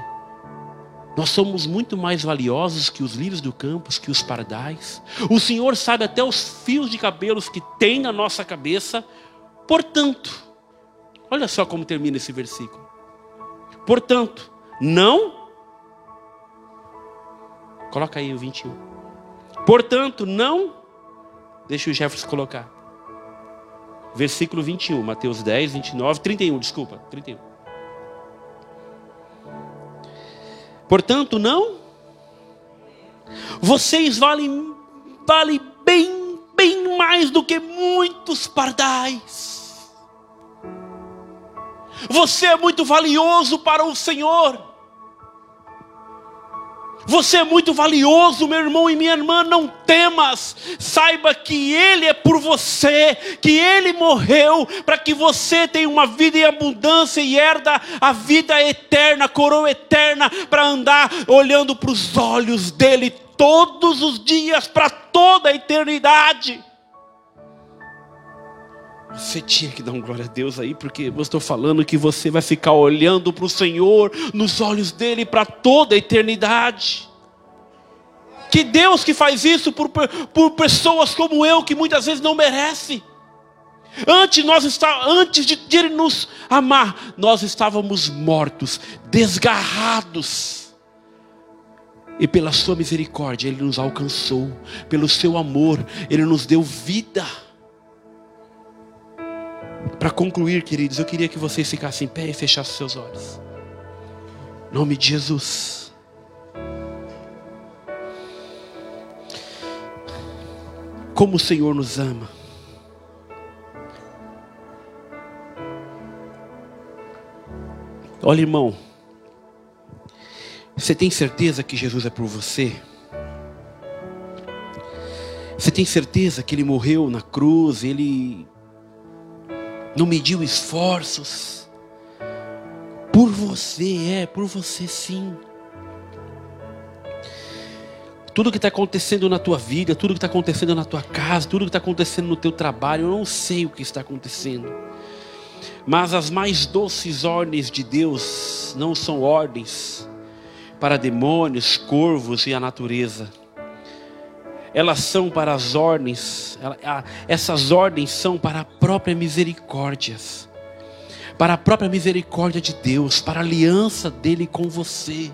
nós somos muito mais valiosos que os lírios do campo, que os pardais. O Senhor sabe até os fios de cabelos que tem na nossa cabeça. Portanto, olha só como termina esse versículo. Portanto, não. Coloca aí o 21. Portanto, não Deixa o Jefferson colocar. Versículo 21, Mateus 10, 29, 31, desculpa, 31. Portanto, não. Vocês valem, valem bem, bem mais do que muitos pardais. Você é muito valioso para o Senhor. Você é muito valioso, meu irmão e minha irmã, não temas. Saiba que Ele é por você, que Ele morreu para que você tenha uma vida em abundância e herda a vida eterna, coroa eterna, para andar olhando para os olhos dEle todos os dias, para toda a eternidade. Você tinha que dar um glória a Deus aí, porque eu estou falando que você vai ficar olhando para o Senhor, nos olhos dele, para toda a eternidade. Que Deus que faz isso por, por pessoas como eu, que muitas vezes não merece. Antes, nós está, antes de, de Ele nos amar, nós estávamos mortos, desgarrados. E pela Sua misericórdia, Ele nos alcançou. Pelo Seu amor, Ele nos deu vida. Para concluir, queridos, eu queria que vocês ficassem em pé e fechassem seus olhos. Em nome de Jesus. Como o Senhor nos ama. Olha, irmão. Você tem certeza que Jesus é por você? Você tem certeza que Ele morreu na cruz, Ele não mediu esforços. Por você é, por você sim. Tudo que está acontecendo na tua vida, tudo que está acontecendo na tua casa, tudo que está acontecendo no teu trabalho, eu não sei o que está acontecendo. Mas as mais doces ordens de Deus não são ordens para demônios, corvos e a natureza elas são para as ordens, essas ordens são para a própria misericórdia, para a própria misericórdia de Deus, para a aliança dele com você,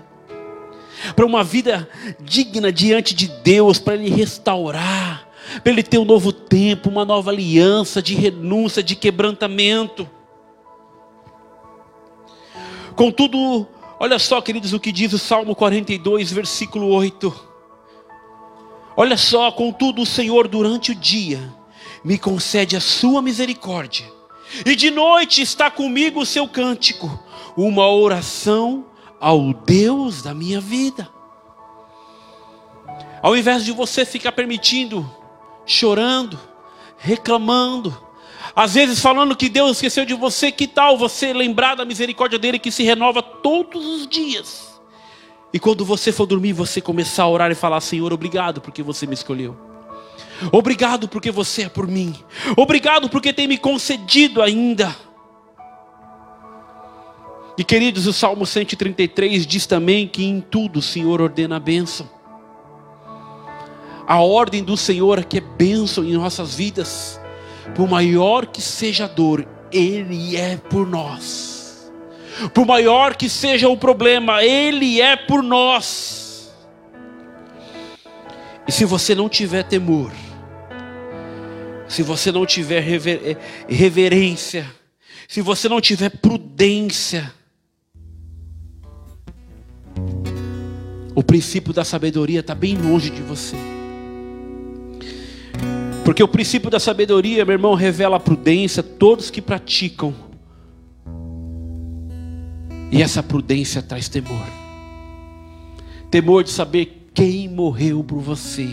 para uma vida digna diante de Deus, para Ele restaurar, para Ele ter um novo tempo, uma nova aliança de renúncia, de quebrantamento. Contudo, olha só, queridos, o que diz o Salmo 42, versículo 8. Olha só, contudo, o Senhor durante o dia me concede a sua misericórdia, e de noite está comigo o seu cântico, uma oração ao Deus da minha vida. Ao invés de você ficar permitindo, chorando, reclamando, às vezes falando que Deus esqueceu de você, que tal você lembrar da misericórdia dele que se renova todos os dias? E quando você for dormir, você começar a orar e falar: Senhor, obrigado porque você me escolheu. Obrigado porque você é por mim. Obrigado porque tem me concedido ainda. E queridos, o Salmo 133 diz também que em tudo o Senhor ordena a bênção. A ordem do Senhor é que é bênção em nossas vidas. Por maior que seja a dor, Ele é por nós por maior que seja o problema, Ele é por nós. E se você não tiver temor, se você não tiver rever, eh, reverência, se você não tiver prudência, o princípio da sabedoria está bem longe de você. Porque o princípio da sabedoria, meu irmão, revela a prudência, todos que praticam. E essa prudência traz temor. Temor de saber quem morreu por você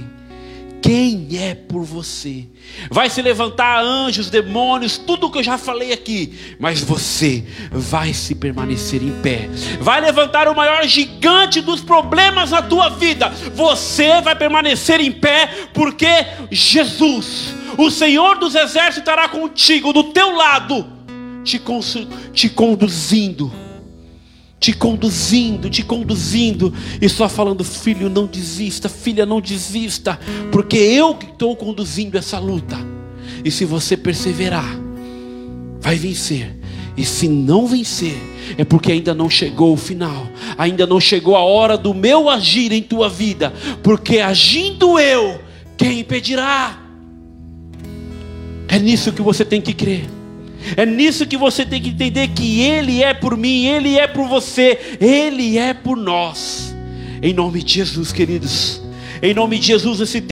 quem é por você. Vai se levantar anjos, demônios, tudo que eu já falei aqui, mas você vai se permanecer em pé. Vai levantar o maior gigante dos problemas na tua vida. Você vai permanecer em pé porque Jesus, o Senhor dos exércitos estará contigo do teu lado, te, te conduzindo te conduzindo, te conduzindo, e só falando: filho, não desista, filha, não desista, porque eu que estou conduzindo essa luta. E se você perseverar, vai vencer. E se não vencer, é porque ainda não chegou o final, ainda não chegou a hora do meu agir em tua vida, porque agindo eu, quem impedirá? É nisso que você tem que crer. É nisso que você tem que entender que Ele é por mim, Ele é por você, Ele é por nós. Em nome de Jesus, queridos. Em nome de Jesus, esse